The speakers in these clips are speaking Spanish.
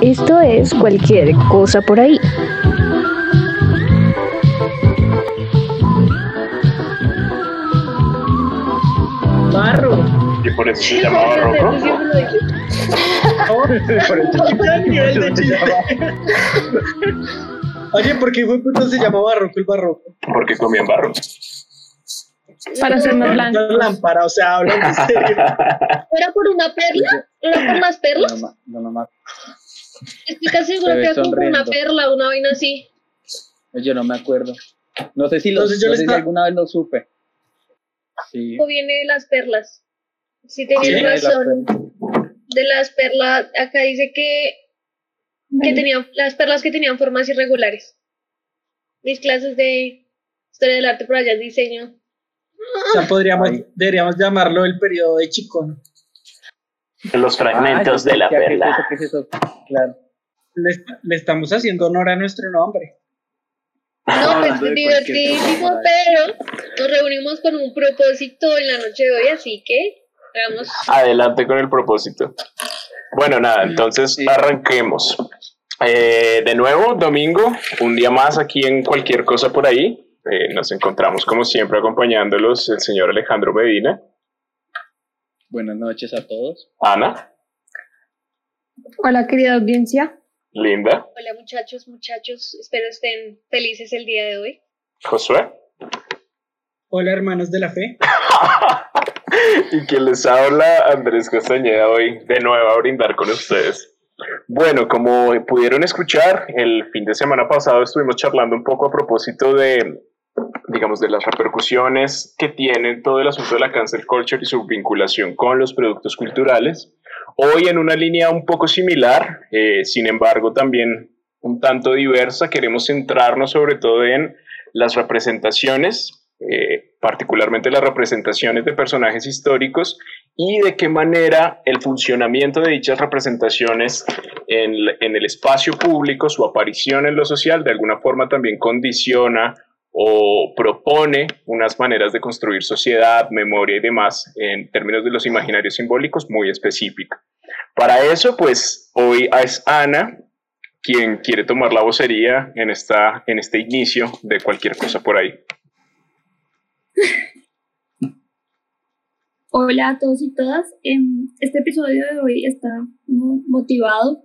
Esto es cualquier cosa por ahí. Barro. Y por eso se llama barroco. Oye, ¿por qué fue puto se llama barroco el barroco? Porque comían barro. Para hacernos Una blancos. lámpara, o sea, hablando en serio. ¿Era por una perla? ¿Era por las perlas? No, no, no, no, Estoy casi segura Se que era por una perla, una vaina así. yo no me acuerdo. No sé si, lo, Entonces yo no sé si alguna vez lo supe. Sí. ¿Cómo viene de las perlas? Si tenías Sí, la razón. De las perlas, acá dice que, que tenían, las perlas que tenían formas irregulares. Mis clases de historia del arte por allá diseño. O sea, podríamos, Ay. deberíamos llamarlo el periodo de Chicón. Los fragmentos Ah, de la ¿qué- qué es perla. eso? ¿Qué es eso? Claro. Le, est- le estamos haciendo honor a nuestro nombre. No, pues cualquier divertidísimo, pero nos reunimos con un propósito en la noche de hoy, así que hagamos Adelante con el propósito. Bueno, nada, entonces Sí. arranquemos. Eh, de nuevo, domingo, un día más aquí en cualquier cosa por ahí. Eh, nos encontramos como siempre acompañándolos el señor Alejandro Medina, Buenas noches a todos. Ana, Hola, querida audiencia. Linda, Hola muchachos, muchachos, espero estén felices el día de hoy. Josué Hola, hermanos de la fe. y quien les habla Andrés Castañeda hoy de nuevo a brindar con ustedes. Bueno, como pudieron escuchar, el fin de semana pasado estuvimos charlando un poco a propósito de, digamos, de las repercusiones que tiene todo el asunto de la cancel culture y su vinculación con los productos culturales. Hoy en una línea un poco similar, eh, sin embargo también un tanto diversa, queremos centrarnos sobre todo en las representaciones, eh, particularmente las representaciones de personajes históricos y de qué manera el funcionamiento de dichas representaciones en, en el espacio público, su aparición en lo social, de alguna forma también condiciona o propone unas maneras de construir sociedad, memoria y demás en términos de los imaginarios simbólicos muy específicos. Para eso, pues hoy es Ana quien quiere tomar la vocería en, esta, en este inicio de cualquier cosa por ahí. Hola a todos y todas. Em, Este episodio de hoy está mo- motivado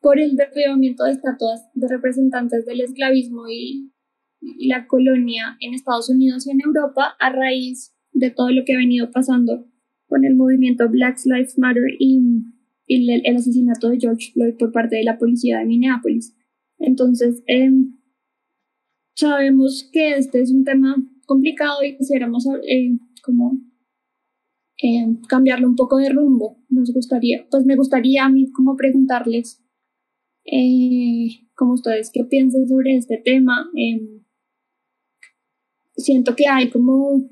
por el derribamiento de estatuas de representantes del esclavismo y la colonia en Estados Unidos y en Europa a raíz de todo lo que ha venido pasando con el movimiento Black Lives Matter y, y el, el asesinato de George Floyd por parte de la policía de Minneapolis. Entonces, em, sabemos que este es un tema complicado y quisiéramos eh, como eh, cambiarle un poco de rumbo. Nos gustaría, pues me gustaría a mí como preguntarles, eh, como ustedes, qué piensan sobre este tema. Eh, siento que hay como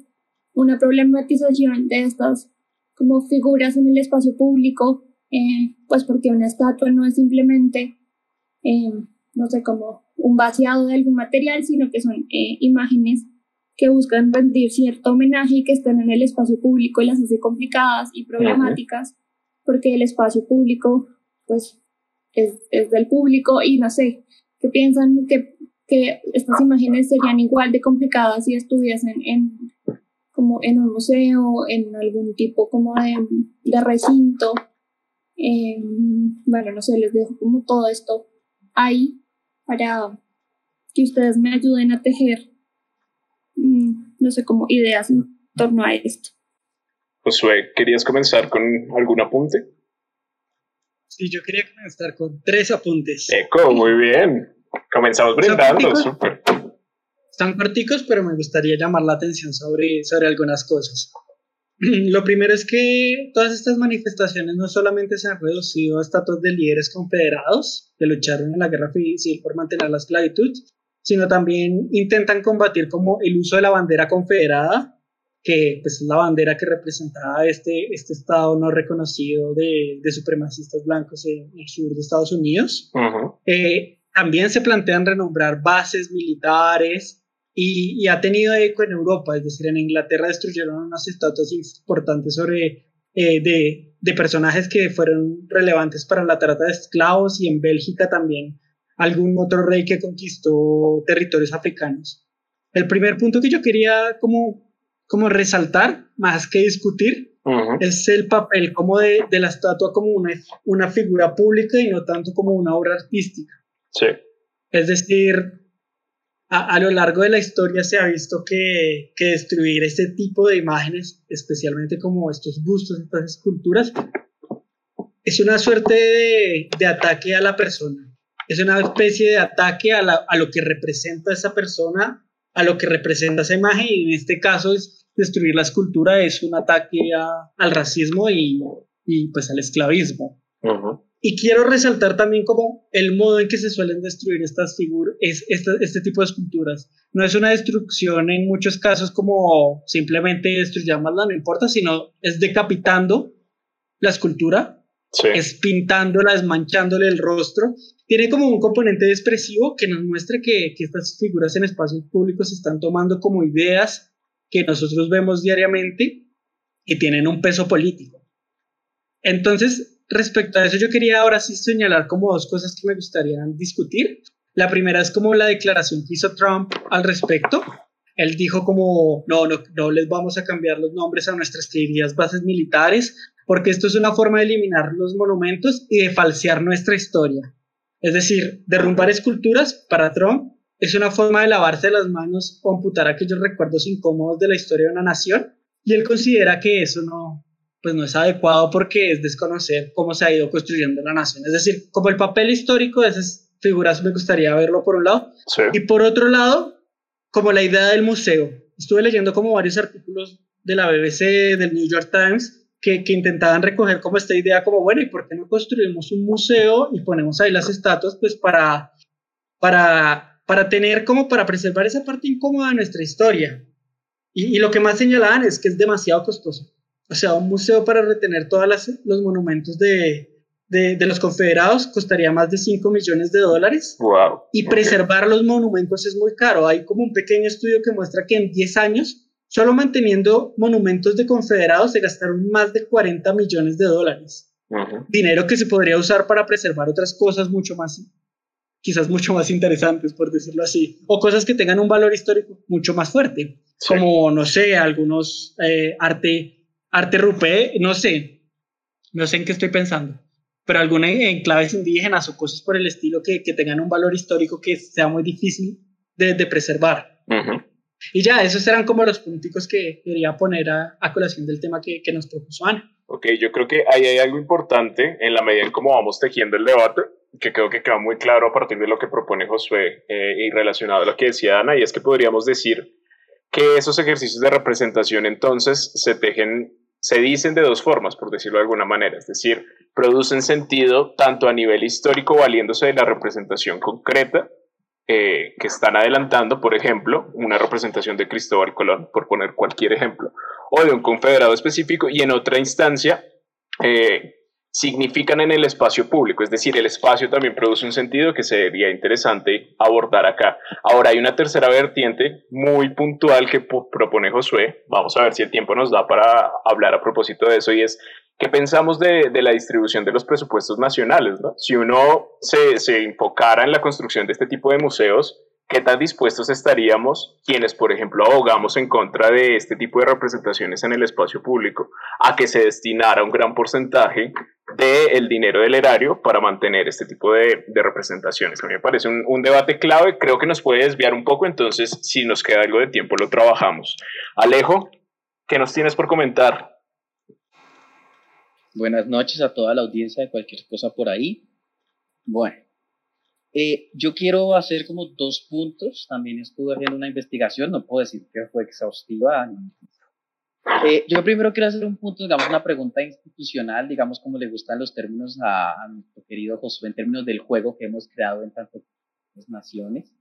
una problematización de estas como figuras en el espacio público, eh, pues porque una estatua no es simplemente, eh, no sé, como un vaciado de algún material, sino que son eh, imágenes que buscan rendir cierto homenaje y que están en el espacio público y las hace complicadas y problemáticas, porque el espacio público, pues, es, es del público y no sé, que piensan que, que estas imágenes serían igual de complicadas si estuviesen en, como en un museo, en algún tipo como de, de recinto. Eh, bueno, no sé, les dejo como todo esto ahí para que ustedes me ayuden a tejer mm, no sé, como ideas en torno a esto. Josué, ¿querías comenzar con algún apunte? Sí, yo quería comenzar con tres apuntes. Eco, muy bien. Comenzamos brindando, ¿Son súper. Están corticos, pero me gustaría llamar la atención sobre, sobre algunas cosas. Lo primero es que todas estas manifestaciones no solamente se han reducido a estatuas de líderes confederados que lucharon en la guerra civil por mantener la esclavitud, sino también intentan combatir como el uso de la bandera confederada, que pues, es la bandera que representaba este, este estado no reconocido de, de supremacistas blancos en el sur de Estados Unidos. Ujú. Eh, también se plantean renombrar bases militares y, y ha tenido eco en Europa, es decir, en Inglaterra destruyeron unas estatuas importantes sobre, eh, de, de personajes que fueron relevantes para la trata de esclavos y en Bélgica también algún otro rey que conquistó territorios africanos. El primer punto que yo quería como, como resaltar, más que discutir, es el papel como de, de, la estatua como una, una figura pública y no tanto como una obra artística. Sí. Es decir, a, a, lo largo de la historia se ha visto que, que, destruir este tipo de imágenes, especialmente como estos bustos, estas esculturas, es una suerte de, de ataque a la persona. Es una especie de ataque a, la, a, lo que representa esa persona, a lo que representa esa imagen, y en este caso es destruir la escultura, es un ataque a, al racismo y, y, pues al esclavismo. Uh -huh. Y quiero resaltar también como el modo en que se suelen destruir estas figuras, es este, este, tipo de esculturas. No es una destrucción en muchos casos como simplemente destruyámosla, no importa, sino es decapitando la escultura, sí. es pintándola, es manchándole el rostro. Tiene como un componente expresivo que nos muestra que, que estas figuras en espacios públicos se están tomando como ideas que nosotros vemos diariamente y tienen un peso político. Entonces, respecto a eso, yo quería ahora sí señalar como dos cosas que me gustaría discutir. La primera es como la declaración que hizo Trump al respecto. Él dijo como, no, no, no les vamos a cambiar los nombres a nuestras queridas bases militares, porque esto es una forma de eliminar los monumentos y de falsear nuestra historia. Es decir, derrumbar esculturas para Trump es una forma de lavarse las manos o amputar aquellos recuerdos incómodos de la historia de una nación, y él considera que eso no, pues no es adecuado porque es desconocer cómo se ha ido construyendo la nación. Es decir, como el papel histórico de esas figuras me gustaría verlo por un lado. Sí. Y por otro lado, como la idea del museo. Estuve leyendo como varios artículos de la BBC, del New York Times, que, que intentaban recoger como esta idea como, bueno, ¿y por qué no construimos un museo y ponemos ahí las estatuas pues para, para, para tener como para preservar esa parte incómoda de nuestra historia? Y, y lo que más señalaban es que es demasiado costoso o sea, un museo para retener todos los monumentos de, de, de, los confederados costaría más de 5 millones de dólares. Wow. Y preservar okay. los monumentos es muy caro. Hay como un pequeño estudio que muestra que en 10 años, solo manteniendo monumentos de confederados, se gastaron más de 40 millones de dólares. Uh -huh. Dinero que se podría usar para preservar otras cosas mucho más, quizás mucho más interesantes, por decirlo así. O cosas que tengan un valor histórico mucho más fuerte. Sí. Como, no sé, algunos eh, arte arte rupé, no sé, no sé en qué estoy pensando, pero algunas enclaves indígenas o cosas por el estilo que, que tengan un valor histórico que sea muy difícil de, de preservar. Uh -huh. Y ya, esos eran como los punticos que quería poner a, a colación del tema que, que, nos propuso Ana. Ok, yo creo que ahí hay algo importante en la medida en cómo vamos tejiendo el debate, que creo que queda muy claro a partir de lo que propone Josué eh, y relacionado a lo que decía Ana, y es que podríamos decir que esos ejercicios de representación entonces se tejen se dicen de dos formas, por decirlo de alguna manera, es decir, producen sentido tanto a nivel histórico valiéndose de la representación concreta eh, que están adelantando, por ejemplo, una representación de Cristóbal Colón, por poner cualquier ejemplo, o de un confederado específico, y en otra instancia eh, significan en el espacio público, es decir, el espacio también produce un sentido que sería interesante abordar acá. Ahora hay una tercera vertiente muy puntual que propone Josué, vamos a ver si el tiempo nos da para hablar a propósito de eso, y es ¿qué pensamos de, la distribución de los presupuestos nacionales? ¿no? Si uno se enfocara en la construcción de este tipo de museos, ¿qué tan dispuestos estaríamos quienes, por ejemplo, abogamos en contra de este tipo de representaciones en el espacio público a que se destinara un gran porcentaje del dinero del erario para mantener este tipo de, de representaciones? A mí me parece un, un, debate clave, creo que nos puede desviar un poco, entonces si nos queda algo de tiempo lo trabajamos. Alejo, ¿qué nos tienes por comentar? Buenas noches a toda la audiencia de cualquier cosa por ahí. Bueno, eh, yo quiero hacer como dos puntos. También estuve haciendo una investigación, no puedo decir que fue exhaustiva. Eh, yo primero quiero hacer un punto, digamos, una pregunta institucional, digamos, como le gustan los términos a, a nuestro querido Josué, en términos del juego que hemos creado en tantas naciones,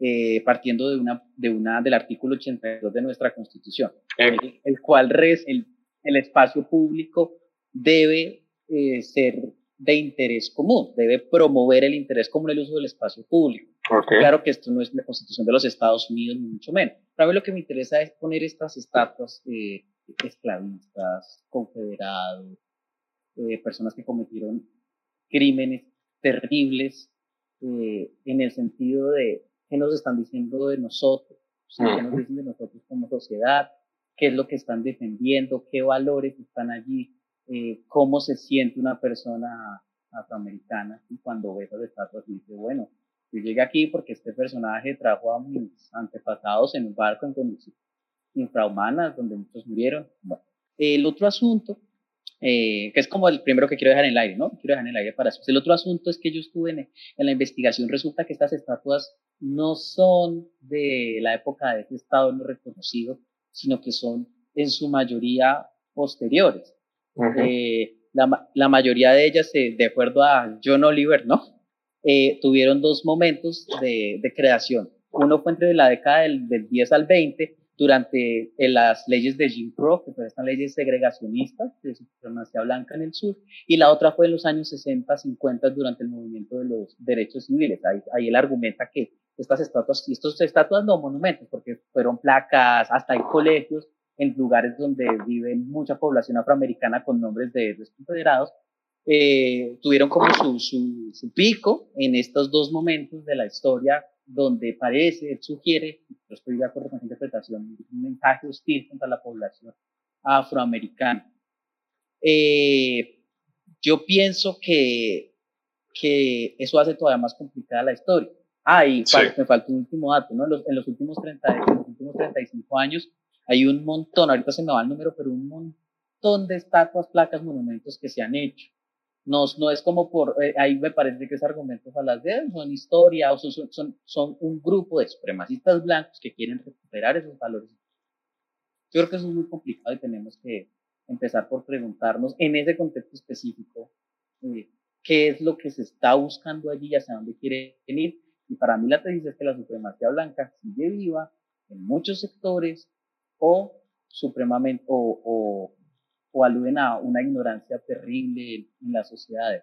eh, partiendo de una, de una, del artículo 82 de nuestra Constitución, el, el, cual res, el, el espacio público debe eh, ser de interés común, debe promover el interés común el uso del espacio público. Okay. Claro que esto no es la constitución de los Estados Unidos, ni mucho menos. Para mí lo que me interesa es poner estas estatuas eh, esclavistas, confederados, eh, personas que cometieron crímenes terribles eh, en el sentido de qué nos están diciendo de nosotros, qué nos dicen de nosotros como sociedad, qué es lo que están defendiendo, qué valores están allí, eh, cómo se siente una persona afroamericana y cuando ve esas estatuas dice, bueno, yo llegué aquí porque este personaje trajo a mis antepasados en un barco en condiciones infrahumanas donde muchos murieron. Bueno, el otro asunto, eh, que es como el primero que quiero dejar en el aire, ¿no? Quiero dejar en el aire para eso. El otro asunto es que yo estuve en, en la investigación, resulta que estas estatuas no son de la época de este estado no reconocido, sino que son en su mayoría posteriores. Eh, la, la, mayoría de ellas, eh, de acuerdo a John Oliver, ¿no? Eh, tuvieron dos momentos de, de, creación. Uno fue entre la década del, del 10 al 20, durante eh, las leyes de Jim Crow, que fueron estas leyes segregacionistas de supremacía blanca en el sur, y la otra fue en los años 60, 50, durante el movimiento de los derechos civiles. Ahí, ahí él argumenta que estas estatuas, y estas estatuas no monumentos, porque fueron placas, hasta hay colegios en lugares donde vive mucha población afroamericana con nombres de héroes confederados, eh, tuvieron como su, su, su, pico en estos dos momentos de la historia donde parece, sugiere, yo estoy de acuerdo con esa interpretación, un mensaje hostil contra la población afroamericana. Eh, yo pienso que, que eso hace todavía más complicada la historia. Ah, y sí. me falta un último dato, ¿no? En los, en los, últimos 30, en los últimos 35 años hay un montón, ahorita se me va el número, pero un montón de estatuas, placas, monumentos que se han hecho. No, no es como por, eh, ahí me parece que es argumento falaz de son historia o son, son, son un grupo de supremacistas blancos que quieren recuperar esos valores. Yo creo que eso es muy complicado y tenemos que empezar por preguntarnos en ese contexto específico eh, qué es lo que se está buscando allí y hacia dónde quieren ir. Y para mí la tesis es que la supremacía blanca sigue viva en muchos sectores o supremamente o, o o aluden a una ignorancia terrible en las sociedades.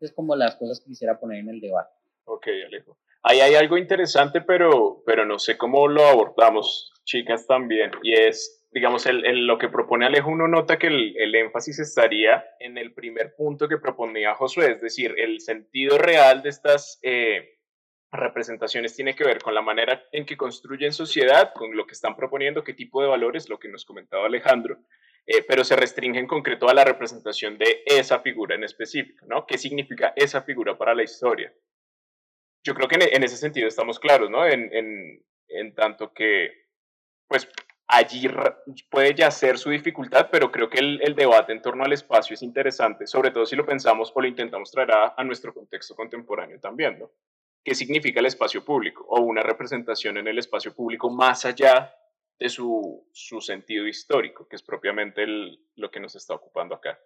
Es como las cosas que quisiera poner en el debate. Ok, Alejo. Ahí hay algo interesante, pero, pero no sé cómo lo abordamos, chicas también, y es, digamos, el, el lo que propone Alejo, uno nota que el, el, énfasis estaría en el primer punto que proponía Josué, es decir, el sentido real de estas eh, representaciones tiene que ver con la manera en que construyen sociedad, con lo que están proponiendo, qué tipo de valores, lo que nos comentaba Alejandro, eh, pero se restringe en concreto a la representación de esa figura en específico, ¿no? ¿Qué significa esa figura para la historia? Yo creo que en, en ese sentido estamos claros, ¿no? En, en, en, tanto que, pues, allí puede yacer su dificultad, pero creo que el, el, debate en torno al espacio es interesante, sobre todo si lo pensamos o lo intentamos traer a, a nuestro contexto contemporáneo también, ¿no? ¿Qué significa el espacio público o una representación en el espacio público más allá de su, su sentido histórico, que es propiamente el, lo que nos está ocupando acá.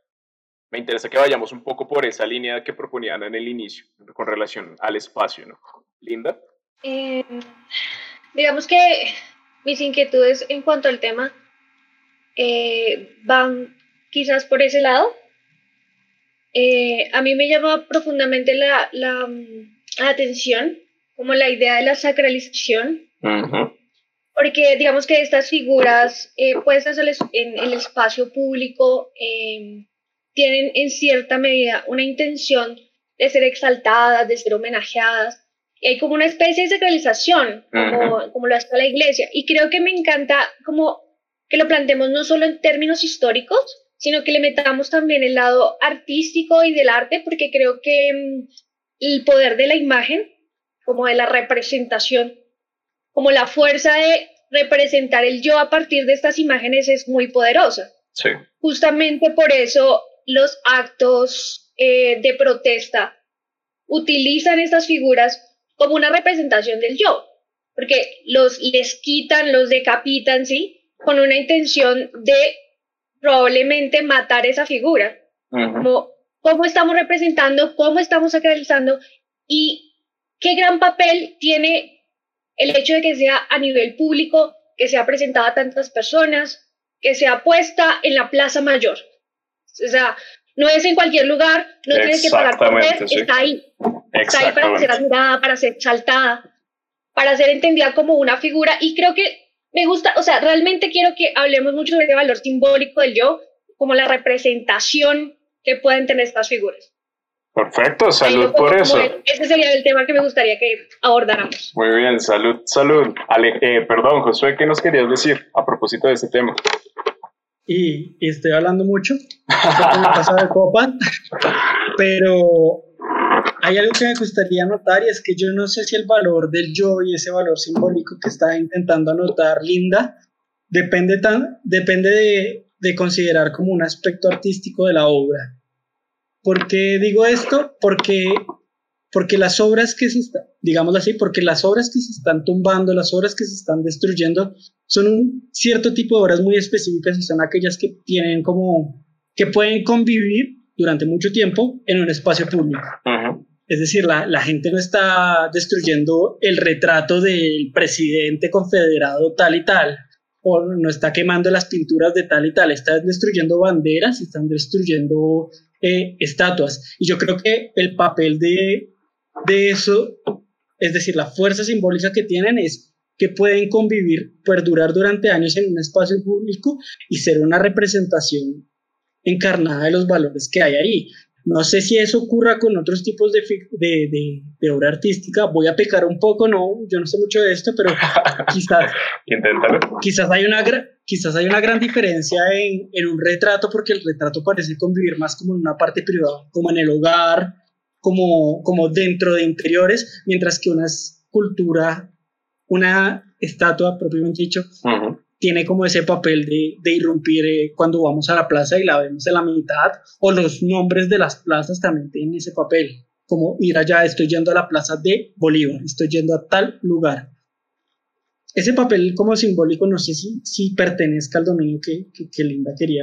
Me interesa que vayamos un poco por esa línea que proponían en el inicio, con relación al espacio, ¿no? Linda. Eh, digamos que mis inquietudes en cuanto al tema eh, van quizás por ese lado. Eh, a mí me llama profundamente la, la, la, atención como la idea de la sacralización. Uh -huh porque digamos que estas figuras eh, puestas en el espacio público eh, tienen en cierta medida una intención de ser exaltadas, de ser homenajeadas, y hay como una especie de sacralización, como, uh -huh. como lo hace la iglesia, y creo que me encanta como que lo planteemos no solo en términos históricos, sino que le metamos también el lado artístico y del arte, porque creo que um, el poder de la imagen, como de la representación, como la fuerza de representar el yo a partir de estas imágenes es muy poderosa. Sí. Justamente por eso los actos eh, de protesta utilizan estas figuras como una representación del yo, porque los les quitan, los decapitan, ¿sí? Con una intención de probablemente matar esa figura. Uh -huh. como, ¿Cómo estamos representando? ¿Cómo estamos sacralizando? Y qué gran papel tiene el hecho de que sea a nivel público, que sea presentada a tantas personas, que sea puesta en la plaza mayor. O sea, no es en cualquier lugar, no tienes que pagar por ver, sí. está ahí. Está ahí para ser admirada, para ser exaltada, para ser entendida como una figura. Y creo que me gusta, o sea, realmente quiero que hablemos mucho de ese valor simbólico del yo, como la representación que pueden tener estas figuras. Perfecto, salud por eso. ese sería el tema que me gustaría que abordáramos. Muy bien, salud, salud. Ale, eh, perdón, Josué, ¿qué nos querías decir a propósito de este tema? Y, estoy hablando mucho, de copa, pero hay algo que me gustaría anotar y es que yo no sé si el valor del yo y ese valor simbólico que está intentando anotar Linda depende, tan, depende de, de considerar como un aspecto artístico de la obra. ¿Por qué digo esto? Porque, porque las obras que se están, digámoslo así, porque las obras que se están tumbando, las obras que se están destruyendo, son un cierto tipo de obras muy específicas y son aquellas que tienen como, que pueden convivir durante mucho tiempo en un espacio público. Es decir, la, gente no está destruyendo el retrato del presidente confederado tal y tal, o no está quemando las pinturas de tal y tal, están destruyendo banderas, están destruyendo eh, estatuas. Y yo creo que el papel de, de eso, es decir, la fuerza simbólica que tienen es que pueden convivir, perdurar durante años en un espacio público y ser una representación encarnada de los valores que hay ahí. No sé si eso ocurra con otros tipos de, de, de, obra artística. Voy a pecar un poco, no, yo no sé mucho de esto, pero quizás, quizás, hay una, quizás hay una gran diferencia en, en, un retrato, porque el retrato parece convivir más como en una parte privada, como en el hogar, como, como dentro de interiores, mientras que una escultura, una estatua propiamente dicho, tiene como ese papel de, de irrumpir eh, cuando vamos a la plaza y la vemos en la mitad, o los nombres de las plazas también tienen ese papel, como ir allá, estoy yendo a la plaza de Bolívar, estoy yendo a tal lugar. Ese papel como simbólico no sé si, si pertenezca al dominio que, que, Linda quería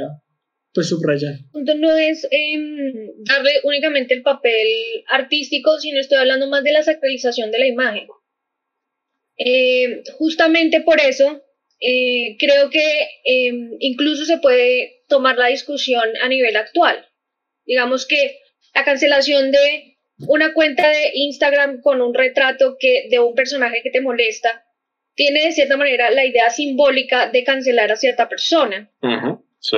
pues subrayar. No es em, darle únicamente el papel artístico, sino estoy hablando más de la sacralización de la imagen. Eh, justamente por eso eh, creo que em, incluso se puede tomar la discusión a nivel actual. Digamos que la cancelación de una cuenta de Instagram con un retrato que, de un personaje que te molesta tiene de cierta manera la idea simbólica de cancelar a cierta persona. sí.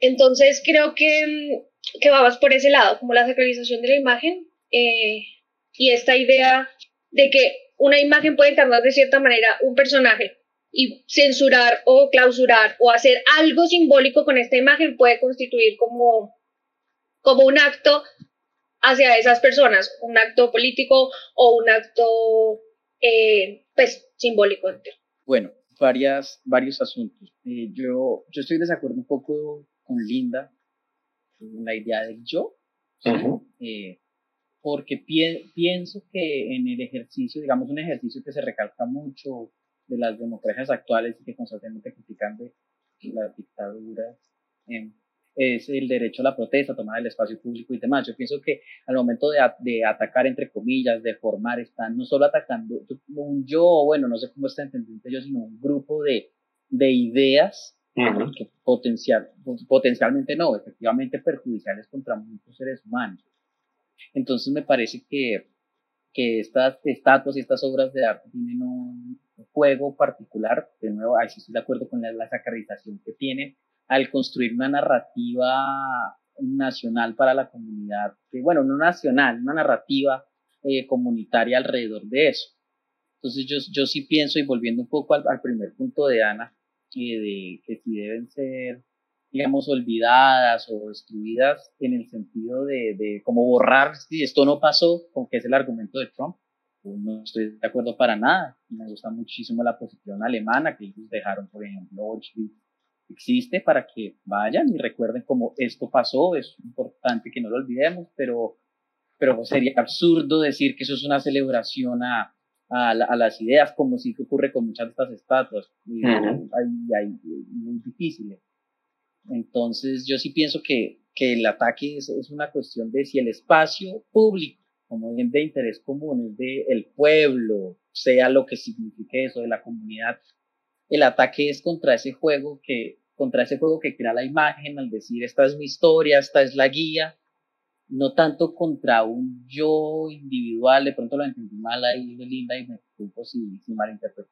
Entonces creo que, em, que vamos por ese lado, como la sacralización de la imagen eh, y esta idea de que una imagen puede encarnar de cierta manera un personaje y censurar o clausurar o hacer algo simbólico con esta imagen puede constituir como, como un acto hacia esas personas, un acto político o un acto eh, pues, simbólico. Bueno, varias, varios asuntos. Eh, yo, yo estoy de desacuerdo un poco con Linda, con la idea del yo, eh, porque pienso que en el ejercicio, digamos, un ejercicio que se recalca mucho de las democracias actuales y que constantemente critican de la dictadura em, es el derecho a la protesta, tomar el espacio público y demás. Yo pienso que al momento de, de, atacar, entre comillas, de formar, están no solo atacando un yo, bueno, no sé cómo está entendiendo yo, sino un grupo de, de ideas que potencial, potencialmente no, efectivamente perjudiciales contra muchos seres humanos. Entonces me parece que, que estas estatuas y estas obras de arte tienen un, juego particular, de nuevo, ahí sí estoy de acuerdo con la, la sacralización que tiene al construir una narrativa nacional para la comunidad, que bueno, no nacional, una narrativa eh, comunitaria alrededor de eso. Entonces yo, yo sí pienso, y volviendo un poco al, primer punto de Ana, eh, de que si deben ser, digamos, olvidadas o destruidas en el sentido de, de como borrar si esto no pasó, con que es el argumento de Trump, no estoy de acuerdo para nada. Me gusta muchísimo la posición alemana que ellos dejaron, por ejemplo, Auschwitz existe para que vayan y recuerden cómo esto pasó. Es importante que no lo olvidemos, pero, pero sería absurdo decir que eso es una celebración a, a, las ideas, como si ocurre con muchas de estas estatuas. Y hay, muy difíciles. Entonces, yo sí pienso que, que el ataque es, es una cuestión de si el espacio público como bien de interés común, es de el pueblo, sea lo que signifique eso, de la comunidad. El ataque es contra ese juego que, contra ese juego que crea la imagen al decir esta es mi historia, esta es la guía, no tanto contra un yo individual, de pronto lo entendí mal ahí de Linda y me culpo si, si malinterpreto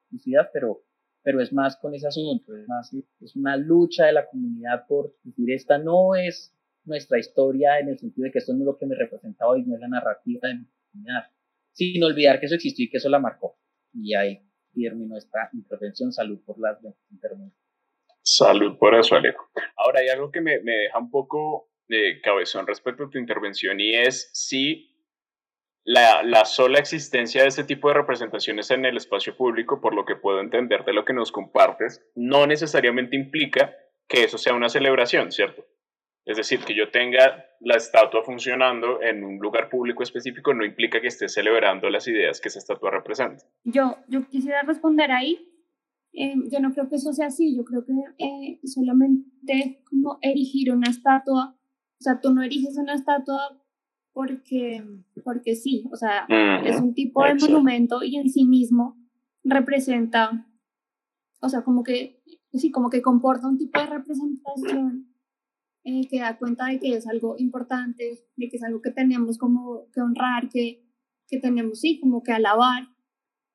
pero, pero es más con ese asunto, es más, es una lucha de la comunidad por decir esta no es nuestra historia en el sentido de que esto no es lo que me representa hoy, no es la narrativa de mi comunidad, sin olvidar que eso existió y que eso la marcó. Y ahí terminó esta intervención. Salud por las intervenciones. Salud por eso, Alejo. Ahora hay algo que me, me deja un poco de cabezón respecto a tu intervención y es si la, la, sola existencia de este tipo de representaciones en el espacio público, por lo que puedo entender de lo que nos compartes, no necesariamente implica que eso sea una celebración, ¿cierto? Es decir, que yo tenga la estatua funcionando en un lugar público específico no implica que esté celebrando las ideas que esa estatua representa. Yo, yo quisiera responder ahí. Eh, yo no creo que eso sea así. Yo creo que eh, solamente como erigir una estatua, o sea, tú no eriges una estatua porque, porque sí, o sea, es un tipo de monumento y en sí mismo representa, o sea, como que, sí, como que comporta un tipo de representación eh, que da cuenta de que es algo importante, de que es algo que tenemos como que honrar, que, que tenemos, sí, como que alabar.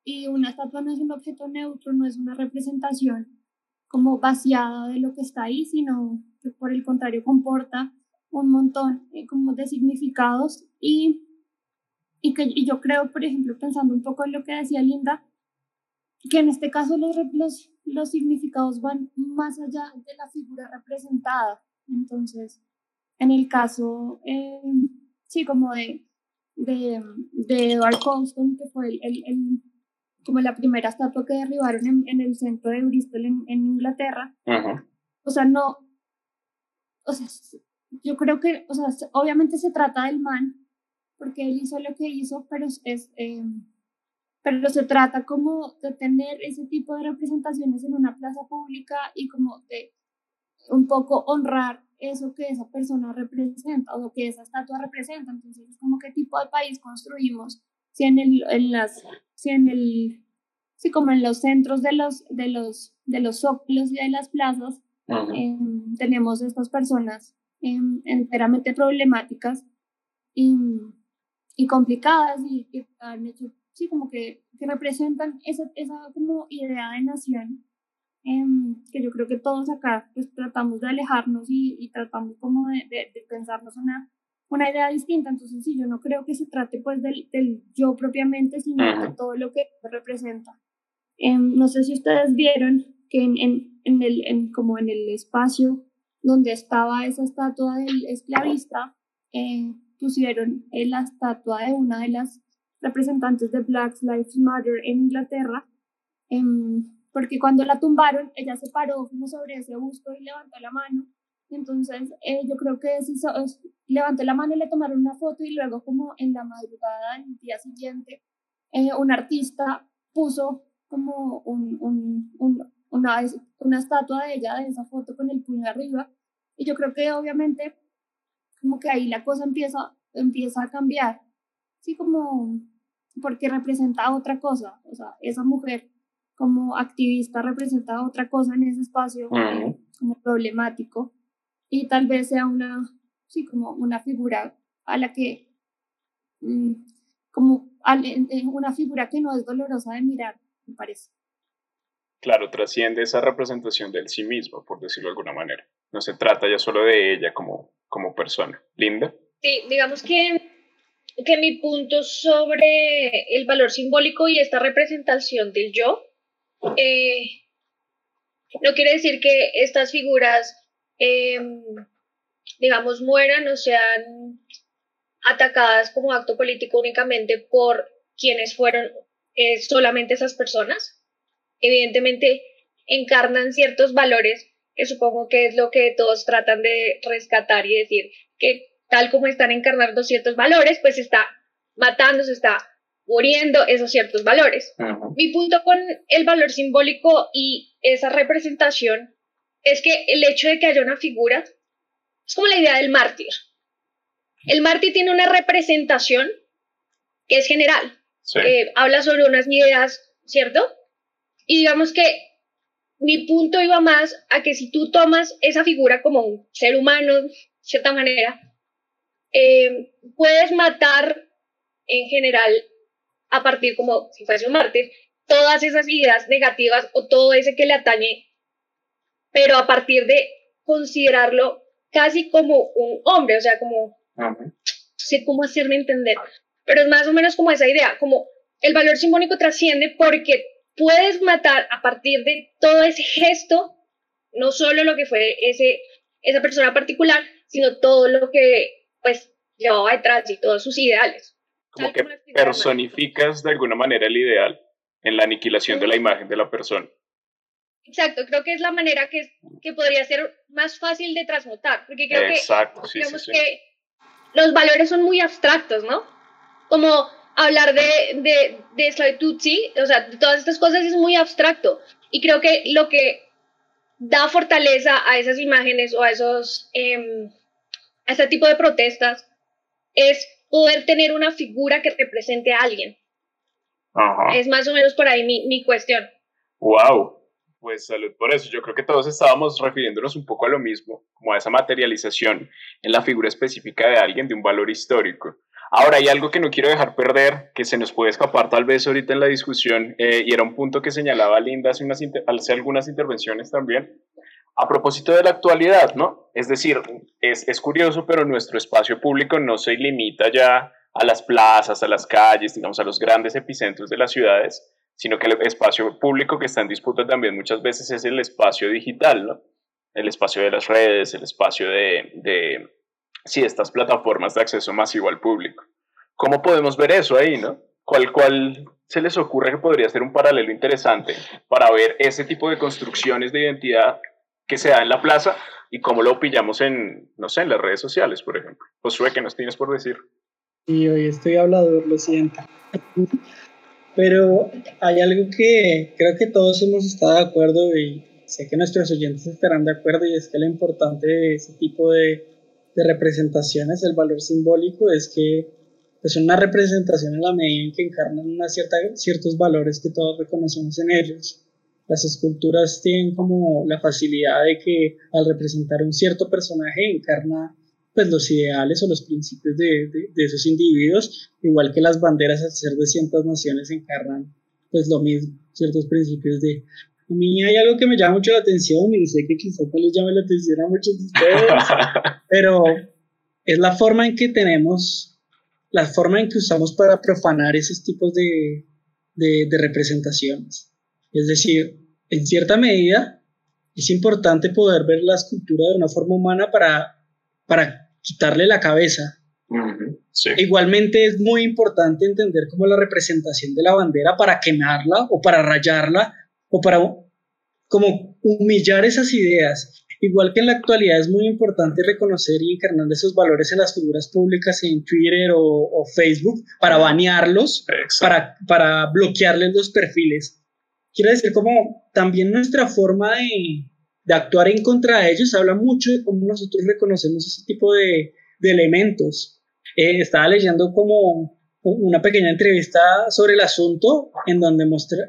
Y una estatua no es un objeto neutro, no es una representación como vaciada de lo que está ahí, sino que por el contrario comporta un montón eh, como de significados y, y que y yo creo, por ejemplo, pensando un poco en lo que decía Linda, que en este caso los, los, los significados van más allá de la figura representada. Entonces, en el caso, eh, sí, como de, de, de Edward Colston, que fue el, el, como la primera estatua que derribaron en, en el centro de Bristol, en, en Inglaterra. O sea, no, o sea, yo creo que, o sea, obviamente se trata del man, porque él hizo lo que hizo, pero es, eh, pero se trata como de tener ese tipo de representaciones en una plaza pública y como de un poco honrar eso que esa persona representa o lo que esa estatua representa. Entonces, es como qué tipo de país construimos, si en, el, en las, si en el, si como en los centros de los, de los, de los zócalos y de las plazas, em, tenemos estas personas enteramente problemáticas y, y complicadas y que han hecho, sí, como que, que representan esa, esa como idea de nación em, que yo creo que todos acá pues tratamos de alejarnos y, y tratamos como de, de, pensarnos una, una idea distinta. Entonces, sí, yo no creo que se trate pues del, del yo propiamente, sino de todo lo que representa. Em, no sé si ustedes vieron que en, en, en el, en, como en el espacio donde estaba esa estatua del esclavista, eh, pusieron la estatua de una de las representantes de Black Lives Matter en Inglaterra, em, porque cuando la tumbaron, ella se paró como sobre ese busto y levantó la mano. Entonces, eh, yo creo que levantó la mano y le tomaron una foto y luego como en la madrugada, el día siguiente, eh, un artista puso como un, un, un, una, una estatua de ella, de esa foto con el puño arriba. Y yo creo que obviamente como que ahí la cosa empieza, empieza a cambiar. Sí, como porque representa otra cosa. O sea, esa mujer como activista representa otra cosa en ese espacio eh, como problemático. Y tal vez sea una, sí, como una figura a la que, mm, como una figura que no es dolorosa de mirar, me parece claro, trasciende esa representación del sí mismo, por decirlo de alguna manera. No se trata ya solo de ella como, como persona. Linda. Sí, digamos que, que mi punto sobre el valor simbólico y esta representación del yo, eh, no quiere decir que estas figuras, em, digamos, mueran o sean atacadas como acto político únicamente por quienes fueron eh, solamente esas personas, evidentemente encarnan ciertos valores, que supongo que es lo que todos tratan de rescatar y decir que tal como están encarnando ciertos valores, pues está matando, se está muriendo esos ciertos valores. Mi punto con el valor simbólico y esa representación es que el hecho de que haya una figura es como la idea del mártir. El mártir tiene una representación que es general, habla sobre unas ideas, ¿cierto? Y digamos que mi punto iba más a que si tú tomas esa figura como un ser humano, de cierta manera, eh, puedes matar en general, a partir como si fuese un mártir, todas esas ideas negativas o todo ese que le atañe, pero a partir de considerarlo casi como un hombre, o sea, como, no sé cómo hacerme entender, pero es más o menos como esa idea, como el valor simbólico trasciende porque puedes matar a partir de todo ese gesto, no solo lo que fue ese, esa persona particular, sino todo lo que pues llevaba detrás y todos sus ideales. Como que personificas de alguna manera el ideal en la aniquilación de la imagen de la persona. Exacto, creo que es la manera que, que podría ser más fácil de transmutar, porque creo Exacto, que, digamos que los valores son muy abstractos, ¿no? Como hablar de, de, de esclavitud, sí, o sea, todas estas cosas es muy abstracto. Y creo que lo que da fortaleza a esas imágenes o a esos, eh, a este tipo de protestas es poder tener una figura que represente a alguien. Es más o menos por ahí mi, mi cuestión. Wow, pues salud por eso. Yo creo que todos estábamos refiriéndonos un poco a lo mismo, como a esa materialización en la figura específica de alguien, de un valor histórico. Ahora, hay algo que no quiero dejar perder, que se nos puede escapar tal vez ahorita en la discusión, eh, y era un punto que señalaba Linda hace, unas, hace algunas intervenciones también, a propósito de la actualidad, ¿no? Es decir, es, es curioso, pero nuestro espacio público no se limita ya a las plazas, a las calles, digamos, a los grandes epicentros de las ciudades, sino que el espacio público que está en disputa también muchas veces es el espacio digital, ¿no? El espacio de las redes, el espacio de, de sí, estas plataformas de acceso masivo al público. ¿Cómo podemos ver eso ahí, no? ¿Cuál, ¿Cuál se les ocurre que podría ser un paralelo interesante para ver ese tipo de construcciones de identidad que se da en la plaza y cómo lo pillamos en, no sé, en las redes sociales, por ejemplo? Josué, ¿qué nos tienes por decir? Sí, hoy estoy hablador, lo siento. Pero hay algo que creo que todos hemos estado de acuerdo y sé que nuestros oyentes estarán de acuerdo y es que lo importante de ese tipo de, de representaciones, el valor simbólico, es que es una representación en la medida en que encarnan una cierta, ciertos valores que todos reconocemos en ellos. Las esculturas tienen como la facilidad de que al representar un cierto personaje encarna pues los ideales o los principios de, de, esos individuos, igual que las banderas al ser de ciertas naciones encarnan pues lo mismo, ciertos principios de... A mí hay algo que me llama mucho la atención y sé que quizás no les llame la atención a muchos de ustedes, pero es la forma en que tenemos, la forma en que usamos para profanar esos tipos de, de, de representaciones. Es decir, en cierta medida es importante poder ver la escultura de una forma humana para para quitarle la cabeza. Igualmente es muy importante entender cómo la representación de la bandera para quemarla o para rayarla o para como humillar esas ideas. Igual que en la actualidad es muy importante reconocer y encarnar esos valores en las figuras públicas en Twitter o, Facebook para banearlos, para, para bloquearles los perfiles. Quiero decir, como también nuestra forma de, de actuar en contra de ellos, habla mucho de cómo nosotros reconocemos ese tipo de, de elementos. Eh, estaba leyendo como una pequeña entrevista sobre el asunto en donde,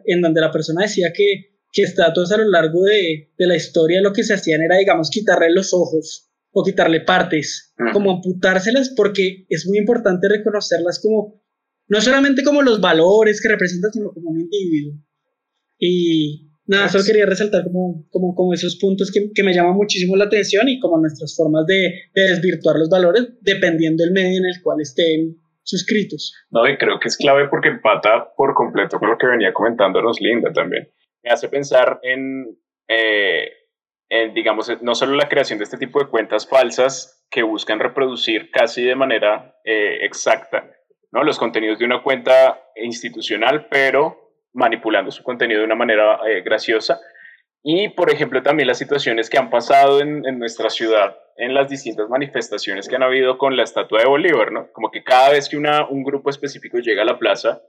en donde la persona decía que, que estatuas a lo largo de, de, la historia lo que se hacían era, digamos, quitarle los ojos o quitarle partes, como amputárselas porque es muy importante reconocerlas como, no solamente como los valores que representan, sino como un individuo. Y, Nada, solo quería resaltar como, como, como esos puntos que, que, me llaman muchísimo la atención y como nuestras formas de, de, desvirtuar los valores dependiendo del medio en el cual estén suscritos. No, y creo que es clave porque empata por completo con lo que venía comentándonos Linda también. Me hace pensar en, eh, en, digamos, no solo la creación de este tipo de cuentas falsas que buscan reproducir casi de manera eh, exacta ¿no? los contenidos de una cuenta institucional, pero manipulando su contenido de una manera eh, graciosa. Y, por ejemplo, también las situaciones que han pasado en, nuestra ciudad, en las distintas manifestaciones que han habido con la estatua de Bolívar, ¿no? Como que cada vez que una, un grupo específico llega a la plaza,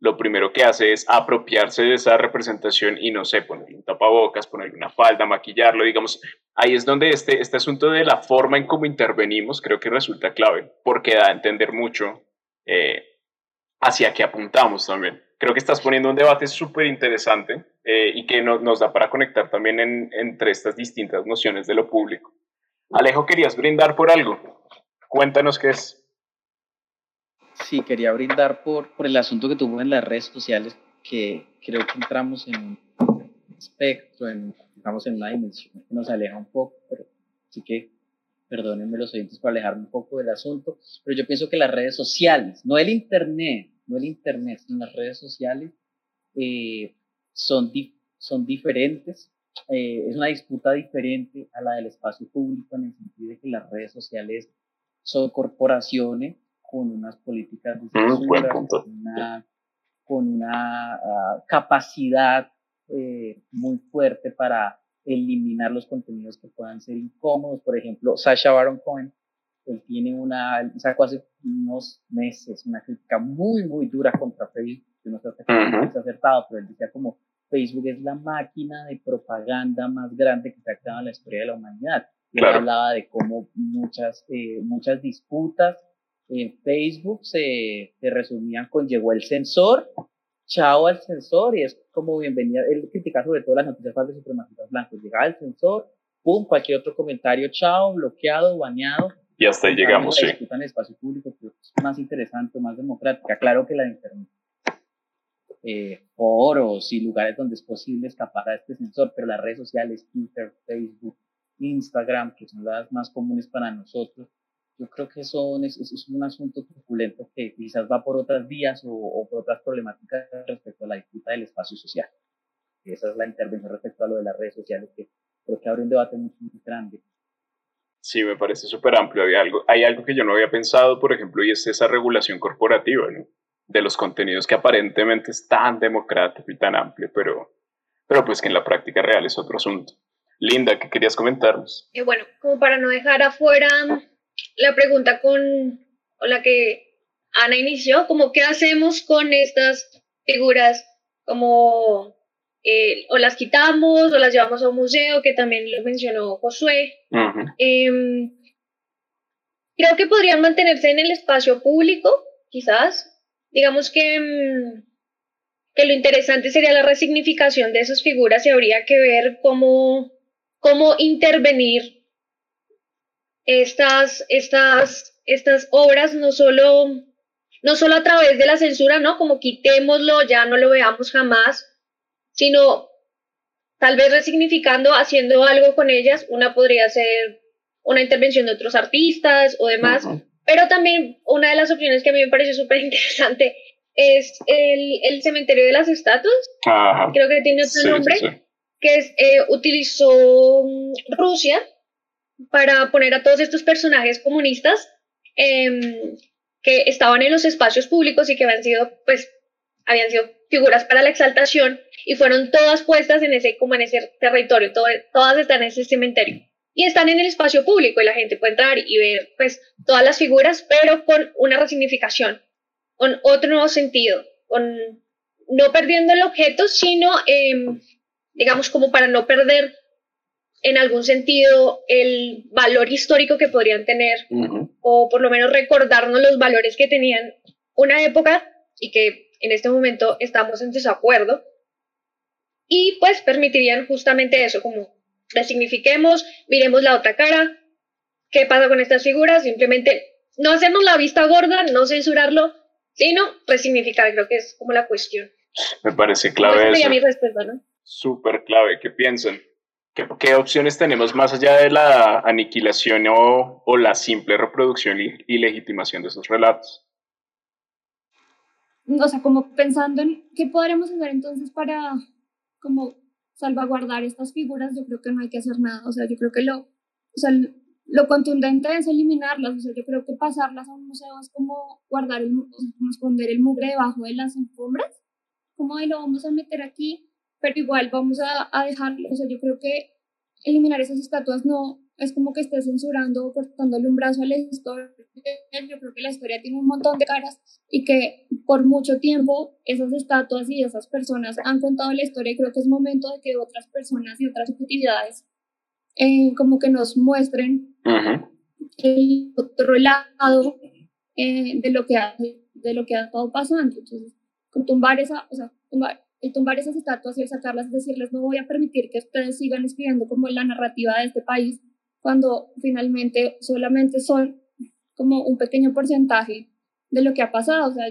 lo primero que hace es apropiarse de esa representación y, no sé, ponerle un tapabocas, ponerle una falda, maquillarlo, digamos. Ahí es donde este, este asunto de la forma en cómo intervenimos creo que resulta clave, porque da a entender mucho eh, hacia qué apuntamos también creo que estás poniendo un debate súper interesante eh, y que nos da para conectar también entre estas distintas nociones de lo público. Alejo, querías brindar por algo. Cuéntanos qué es. Sí, quería brindar por, por el asunto que tuvo en las redes sociales, que creo que entramos en un espectro, en, entramos en una dimensión que nos aleja un poco, pero sí que perdónenme los oyentes por alejarme un poco del asunto, pero yo pienso que las redes sociales, no el Internet, no el Internet, sino las redes sociales, eh, son, son diferentes. Eh, es una disputa diferente a la del espacio público en el sentido de que las redes sociales son corporaciones con unas políticas de Mm, censura, con una, con una ah, capacidad eh, muy fuerte para eliminar los contenidos que puedan ser incómodos. Por ejemplo, Sasha Baron Cohen, él tiene una, él sacó hace unos meses una crítica muy, muy dura contra Facebook. Yo no punto Ujú. es acertado, pero él decía como Facebook es la máquina de propaganda más grande que se ha creado en la historia de la humanidad. Y él Claro. hablaba de cómo muchas, eh, muchas disputas en Facebook se, se resumían con llegó el censor, chao al censor, y es como bienvenida. Él critica sobre todo las noticias falsas supremacistas blancos. Llegaba el censor, pum, cualquier otro comentario, chao, bloqueado, baneado. Y hasta ahí llegamos, sí. en el espacio público que es más interesante, más democrática. Claro que la de internet. Eh, foros y lugares donde es posible escapar a este censor, pero las redes sociales, Twitter, Facebook, Instagram, que son las más comunes para nosotros, yo creo que son, es, es un asunto truculento que quizás va por otras vías o, o por otras problemáticas respecto a la disputa del espacio social. Esa es la intervención respecto a lo de las redes sociales, que creo que abre un debate muy, muy grande. Sí, me parece súper amplio. Hay algo, hay algo que yo no había pensado, por ejemplo, y es esa regulación corporativa, ¿no? De los contenidos que aparentemente es tan democrático y tan amplio, pero, pero pues que en la práctica real es otro asunto. Linda, ¿qué querías comentarnos? Eh, bueno, como para no dejar afuera la pregunta con, con la que Ana inició, como qué hacemos con estas figuras, como eh, o las quitamos o las llevamos a un museo, que también lo mencionó Josué. Em, creo que podrían mantenerse en el espacio público, quizás. Digamos que, em, que lo interesante sería la resignificación de esas figuras y habría que ver cómo, cómo intervenir estas, estas, estas obras, no solo, no solo a través de la censura, ¿no? Como quitémoslo, ya no lo veamos jamás, sino tal vez resignificando, haciendo algo con ellas. Una podría ser una intervención de otros artistas o demás, pero también una de las opciones que a mí me pareció súper interesante es el, el cementerio de las estatuas, Ajá. creo que tiene otro Sí, nombre, sí, sí. que es, eh, utilizó mm, Rusia para poner a todos estos personajes comunistas em, que estaban en los espacios públicos y que habían sido, pues, habían sido figuras para la exaltación y fueron todas puestas en ese, como en ese territorio, todo- todas están en ese cementerio y están en el espacio público y la gente puede entrar y ver, pues, todas las figuras, pero con una resignificación, con otro nuevo sentido, con no perdiendo el objeto, sino em, digamos, como para no perder en algún sentido el valor histórico que podrían tener, Ujú. o por lo menos recordarnos los valores que tenían una época y que en este momento estamos en desacuerdo. Y pues permitirían justamente eso, como resignifiquemos, miremos la otra cara, qué pasa con estas figuras, simplemente no hacernos la vista gorda, no censurarlo, sino resignificar, creo que es como la cuestión. Me parece Esa clave sería eso. mi respuesta, ¿no? Súper clave. ¿Qué piensan? ¿Qué, qué opciones tenemos más allá de la aniquilación o, o la simple reproducción y, y legitimación de esos relatos? o sea, como pensando en qué podremos hacer entonces para como salvaguardar estas figuras, yo creo que no hay que hacer nada, o sea, yo creo que lo, o sea, lo contundente es eliminarlas, o sea, yo creo que pasarlas a un museo es como guardar el, o sea, como esconder el mugre debajo de las alfombras, como ahí lo vamos a meter aquí, pero igual vamos a, a dejarlo, o sea, yo creo que eliminar esas estatuas no es como que esté censurando o cortándole un brazo a la historia, yo creo que la historia tiene un montón de caras y que por mucho tiempo esas estatuas y esas personas han contado la historia y creo que es momento de que otras personas y otras subjetividades eh, como que nos muestren el otro lado eh, de lo que ha, de lo que ha estado pasando. Entonces, tumbar esa, o sea, tumbar, el tumbar esas estatuas y el sacarlas, decirles no voy a permitir que ustedes sigan escribiendo como la narrativa de este país cuando finalmente solamente son como un pequeño porcentaje de lo que ha pasado, o sea,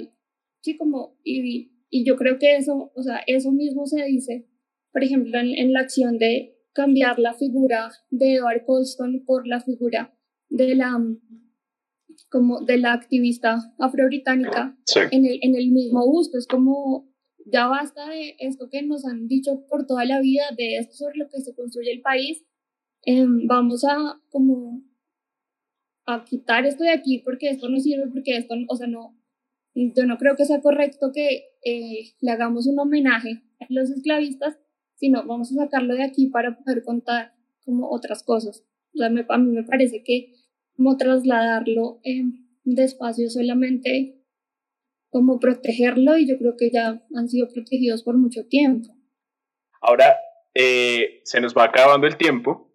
sí como, y, y yo creo que eso, o sea, eso mismo se dice, por ejemplo, en, en la acción de cambiar la figura de Edward Colston por la figura de la como de la activista afrobritánica en, el, en el mismo busto. Es como, ya basta de esto que nos han dicho por toda la vida, de esto sobre lo que se construye el país. Em, vamos a como a quitar esto de aquí porque esto no sirve, porque esto, o sea, no, yo no creo que sea correcto que eh, le hagamos un homenaje a los esclavistas, sino vamos a sacarlo de aquí para poder contar como otras cosas. O sea, a mí me parece que como trasladarlo eh, despacio solamente como protegerlo y yo creo que ya han sido protegidos por mucho tiempo. Ahora, eh, se nos va acabando el tiempo.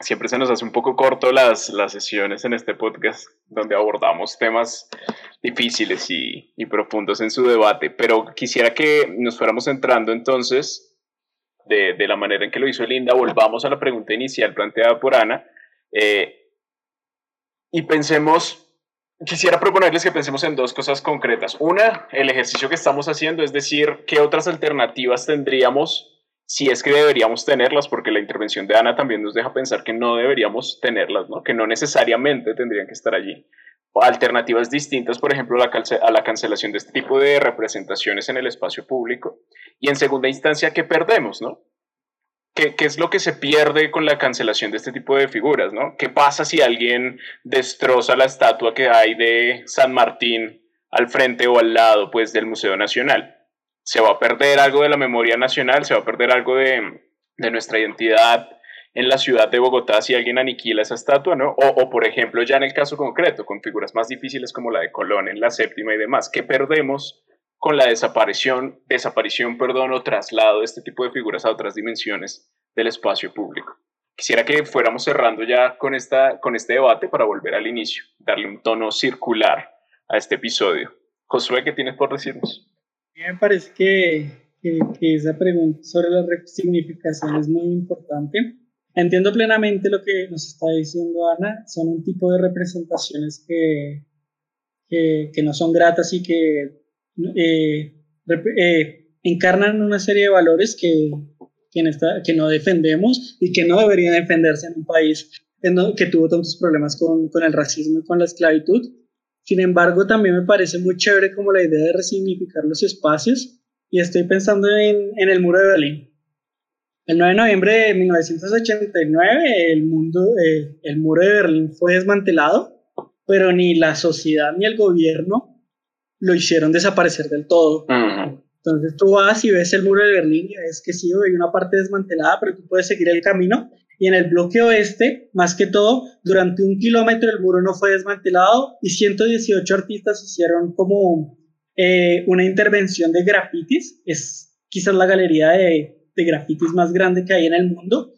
Siempre se nos hace un poco corto las, las sesiones en este podcast donde abordamos temas difíciles y, y profundos en su debate, pero quisiera que nos fuéramos entrando entonces de, de, la manera en que lo hizo Linda, volvamos a la pregunta inicial planteada por Ana. Eh, y pensemos, quisiera proponerles que pensemos en dos cosas concretas. Una, el ejercicio que estamos haciendo, es decir, qué otras alternativas tendríamos si es que deberíamos tenerlas, porque la intervención de Ana también nos deja pensar que no deberíamos tenerlas, ¿no? que no necesariamente tendrían que estar allí. Alternativas distintas, por ejemplo, a la cancelación de este tipo de representaciones en el espacio público. Y en segunda instancia, ¿qué perdemos? ¿no? ¿Qué, ¿Qué, es lo que se pierde con la cancelación de este tipo de figuras? ¿no? ¿Qué pasa si alguien destroza la estatua que hay de San Martín al frente o al lado pues, del Museo Nacional? ¿Se va a perder algo de la memoria nacional? ¿Se va a perder algo de, de nuestra identidad en la ciudad de Bogotá si alguien aniquila esa estatua? ¿no? O, o, por ejemplo, ya en el caso concreto, con figuras más difíciles como la de Colón en la séptima y demás, ¿qué perdemos con la desaparición, desaparición, perdón, o traslado de este tipo de figuras a otras dimensiones del espacio público. Quisiera que fuéramos cerrando ya con, esta, con este debate para volver al inicio, darle un tono circular a este episodio. Josué, ¿qué tienes por decirnos? Me parece que, que, que esa pregunta sobre la resignificación es muy importante. Entiendo plenamente lo que nos está diciendo Ana, son un tipo de representaciones que, que, que no son gratas y que eh, eh, encarnan una serie de valores que, que, está, que, no defendemos y que no deberían defenderse en un país que tuvo tantos problemas con, con, el racismo y con la esclavitud. Sin embargo, también me parece muy chévere como la idea de resignificar los espacios y estoy pensando en, en el muro de Berlín. El 9 de noviembre de 1989 el, mundo, eh, el muro de Berlín fue desmantelado, pero ni la sociedad ni el gobierno lo hicieron desaparecer del todo. Entonces tú vas y ves el muro de Berlín y ves que sí, hay una parte desmantelada, pero tú puedes seguir el camino. Y en el bloque oeste, más que todo, durante un kilómetro el muro no fue desmantelado y 118 artistas hicieron como eh, una intervención de grafitis. Es quizás la galería de, de grafitis más grande que hay en el mundo.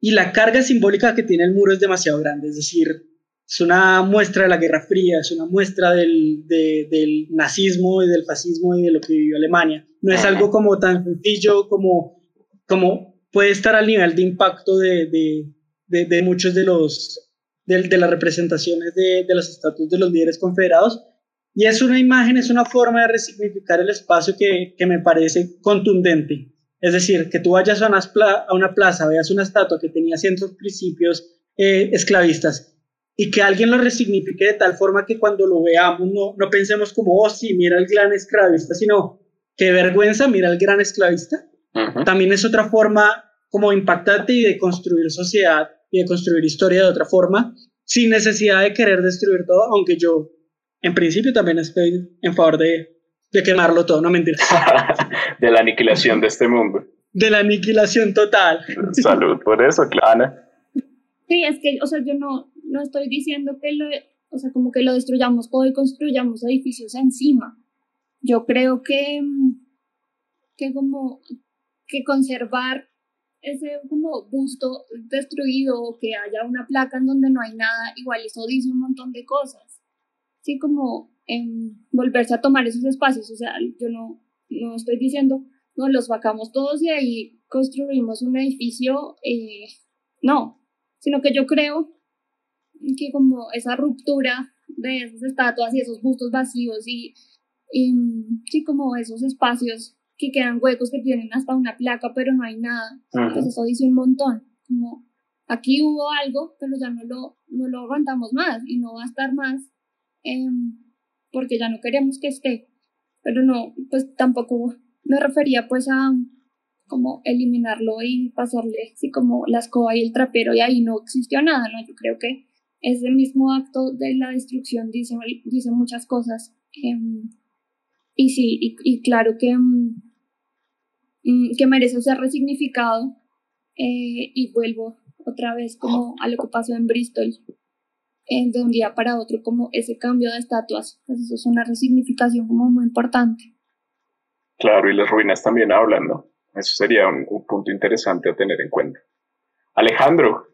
Y la carga simbólica que tiene el muro es demasiado grande, es decir, es una muestra de la Guerra Fría, es una muestra del, del, nazismo y del fascismo y de lo que vivió Alemania. No es algo como tan sencillo como, como puede estar al nivel de impacto de, de, de muchos de los de, las representaciones de, los estatutos de los líderes confederados. Y es una imagen, es una forma de resignificar el espacio que, que me parece contundente. Es decir, que tú vayas a una, a una plaza, veas una estatua que tenía ciertos principios eh, esclavistas y que alguien lo resignifique de tal forma que cuando lo veamos no, no pensemos como, oh, sí, mira el gran esclavista, sino qué vergüenza, mira el gran esclavista. También es otra forma como impactante y de construir sociedad y de construir historia de otra forma, sin necesidad de querer destruir todo, aunque yo en principio también estoy en favor de, de quemarlo todo, no mentiras. de la aniquilación de este mundo. De la aniquilación total. Salud por eso, Clara. Sí, es que, o sea, yo no, no estoy diciendo que lo, o sea, como que lo destruyamos todo y construyamos edificios encima. Yo creo que, que como que conservar ese como busto destruido o que haya una placa en donde no hay nada, igual eso dice un montón de cosas. Sí, como en volverse a tomar esos espacios, o sea, yo no, no estoy diciendo, no, los vacamos todos y ahí construimos un edificio, eh, no, sino que yo creo que como esa ruptura de esas estatuas y esos bustos vacíos y, y sí, como esos espacios que quedan huecos que tienen hasta una placa pero no hay nada, pues eso dice un montón, como aquí hubo algo, pero ya no lo, no lo aguantamos más y no va a estar más em, porque ya no queremos que esté. Pero no, pues tampoco me refería pues a como eliminarlo y pasarle así como la escoba y el trapero y ahí no existió nada, ¿no? Yo creo que ese mismo acto de la destrucción dice, dice muchas cosas. Em, y sí, y, claro que, em, que merece ser resignificado eh, y vuelvo otra vez como a lo que pasó en Bristol, eh, de un día para otro, como ese cambio de estatuas, pues eso es una resignificación como muy importante. Claro, y las ruinas también hablan, ¿no? Eso sería un, punto interesante a tener en cuenta. Alejandro.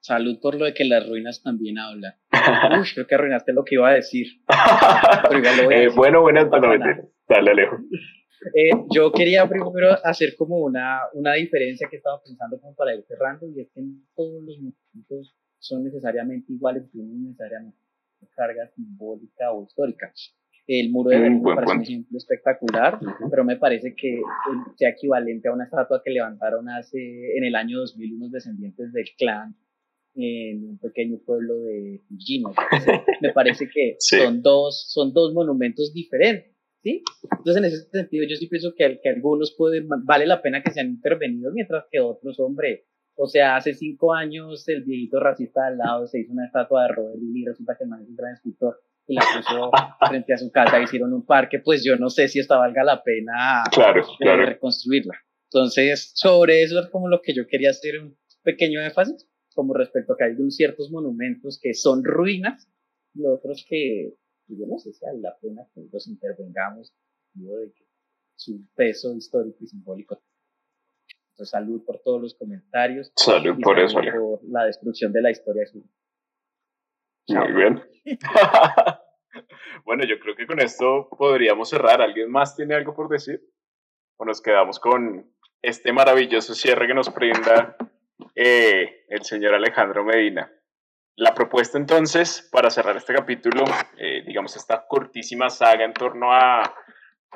Salud por lo de que las ruinas también hablan. Uy, creo que arruinaste lo que iba a decir. Eh, bueno, buenas noches. Dale, Alejo. Eh, yo quería primero hacer como una, una diferencia que estaba pensando como para ir cerrando y es que no todos los monumentos son necesariamente iguales, tienen necesariamente carga simbólica o histórica. El muro de Berlín me parece un ejemplo espectacular, pero me parece que sea equivalente a una estatua que levantaron hace en el año 2000 unos descendientes del clan en un pequeño pueblo de Fujino. me parece que son, dos, son dos monumentos diferentes. ¿sí? Entonces, en ese sentido, yo sí pienso que, que algunos pueden, vale la pena que sean intervenidos, mientras que otros, hombre, o sea, hace cinco años el viejito racista al lado se hizo una estatua de Robert y resulta que man es un gran escultor y la puso frente a su casa, hicieron un parque, pues yo no sé si esta valga la pena claro, claro. reconstruirla. Entonces, sobre eso es como lo que yo quería hacer un pequeño énfasis, como respecto a que hay ciertos monumentos que son ruinas y otros que yo no sé si vale la pena que los intervengamos, de que su peso histórico y simbólico. Entonces, salud por todos los comentarios. Salud por eso. Por la destrucción de la historia. Muy bien. bueno, yo creo que con esto podríamos cerrar. ¿Alguien más tiene algo por decir? O nos quedamos con este maravilloso cierre que nos brinda eh, el señor Alejandro Medina. La propuesta entonces, para cerrar este capítulo, eh, digamos, esta cortísima saga en torno a,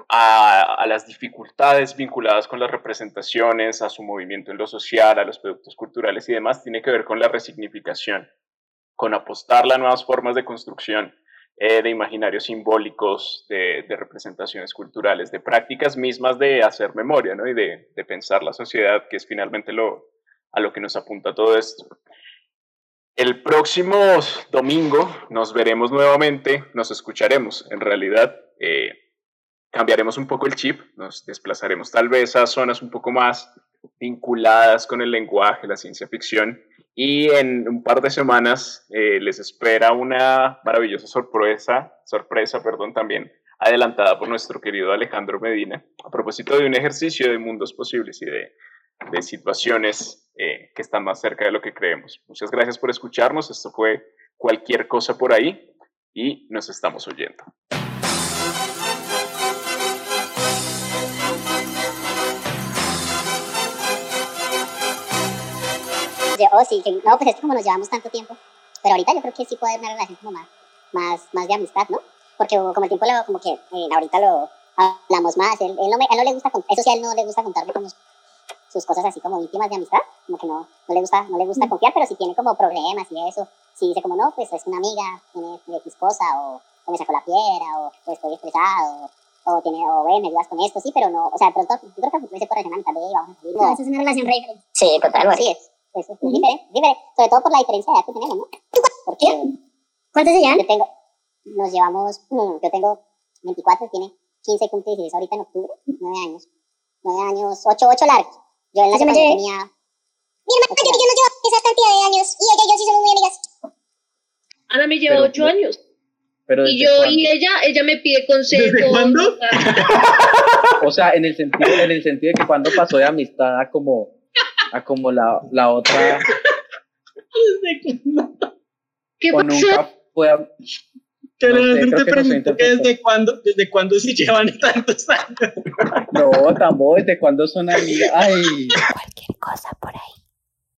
a, las dificultades vinculadas con las representaciones, a su movimiento en lo social, a los productos culturales y demás, tiene que ver con la resignificación, con apostar a nuevas formas de construcción eh, de imaginarios simbólicos, de, de, representaciones culturales, de prácticas mismas de hacer memoria ¿no? y de, de pensar la sociedad, que es finalmente lo, a lo que nos apunta todo esto. El próximo domingo nos veremos nuevamente, nos escucharemos. En realidad, eh, cambiaremos un poco el chip, nos desplazaremos tal vez a zonas un poco más vinculadas con el lenguaje, la ciencia ficción. Y en un par de semanas eh, les espera una maravillosa sorpresa, sorpresa, perdón, también adelantada por nuestro querido Alejandro Medina, a propósito de un ejercicio de mundos posibles y de de situaciones eh, que están más cerca de lo que creemos. Muchas gracias por escucharnos. Esto fue cualquier cosa por ahí y nos estamos oyendo. Oh, sí, no, pues es como nos llevamos tanto tiempo. Pero ahorita yo creo que sí puede haber una relación como más, más, más de amistad, ¿no? Porque como el tiempo lo, como que eh, ahorita lo hablamos más. Él, él, no me, él no le gusta, eso sí, a él no le gusta contarme como sus cosas así como íntimas de amistad, como que no, no le gusta, no le gusta confiar, pero si tiene como problemas y eso, si dice como no, pues es una amiga, tiene X cosa, o, o me sacó la piedra, o, estoy estresado, o, tiene, o ve, me ayudas con esto, sí, pero no, o sea, pronto, yo creo que se puede relacionar mitad de vamos a salir. No, eso es una relación re diferente. Sí, total, así es. Es, es diferente, diferente, sobre todo por la diferencia de edad que tenemos, ¿no? ¿Por qué? ¿Cuántos se llevan? Yo tengo, nos llevamos, yo tengo 24, tiene 15, cumple 16 ahorita en octubre, 9 años. 9 años, 8, 8 largos. Yo en la semana tenía... Mi hermana y yo nos lleva esa cantidad de años y ella y yo sí somos muy amigas. Ana me lleva ocho años. Pero y yo y ella, ella me pide consejos. ¿Desde cuándo? O sea, en el sentido, en el sentido de que cuando pasó de amistad a como, a como la, la otra. ¿Desde cuándo? ¿Qué pasó? Nunca fue que no te pregunto que desde cuándo, desde cuándo se llevan tantos años. No, tampoco, desde cuándo son amigas. Ay. Cualquier cosa por ahí.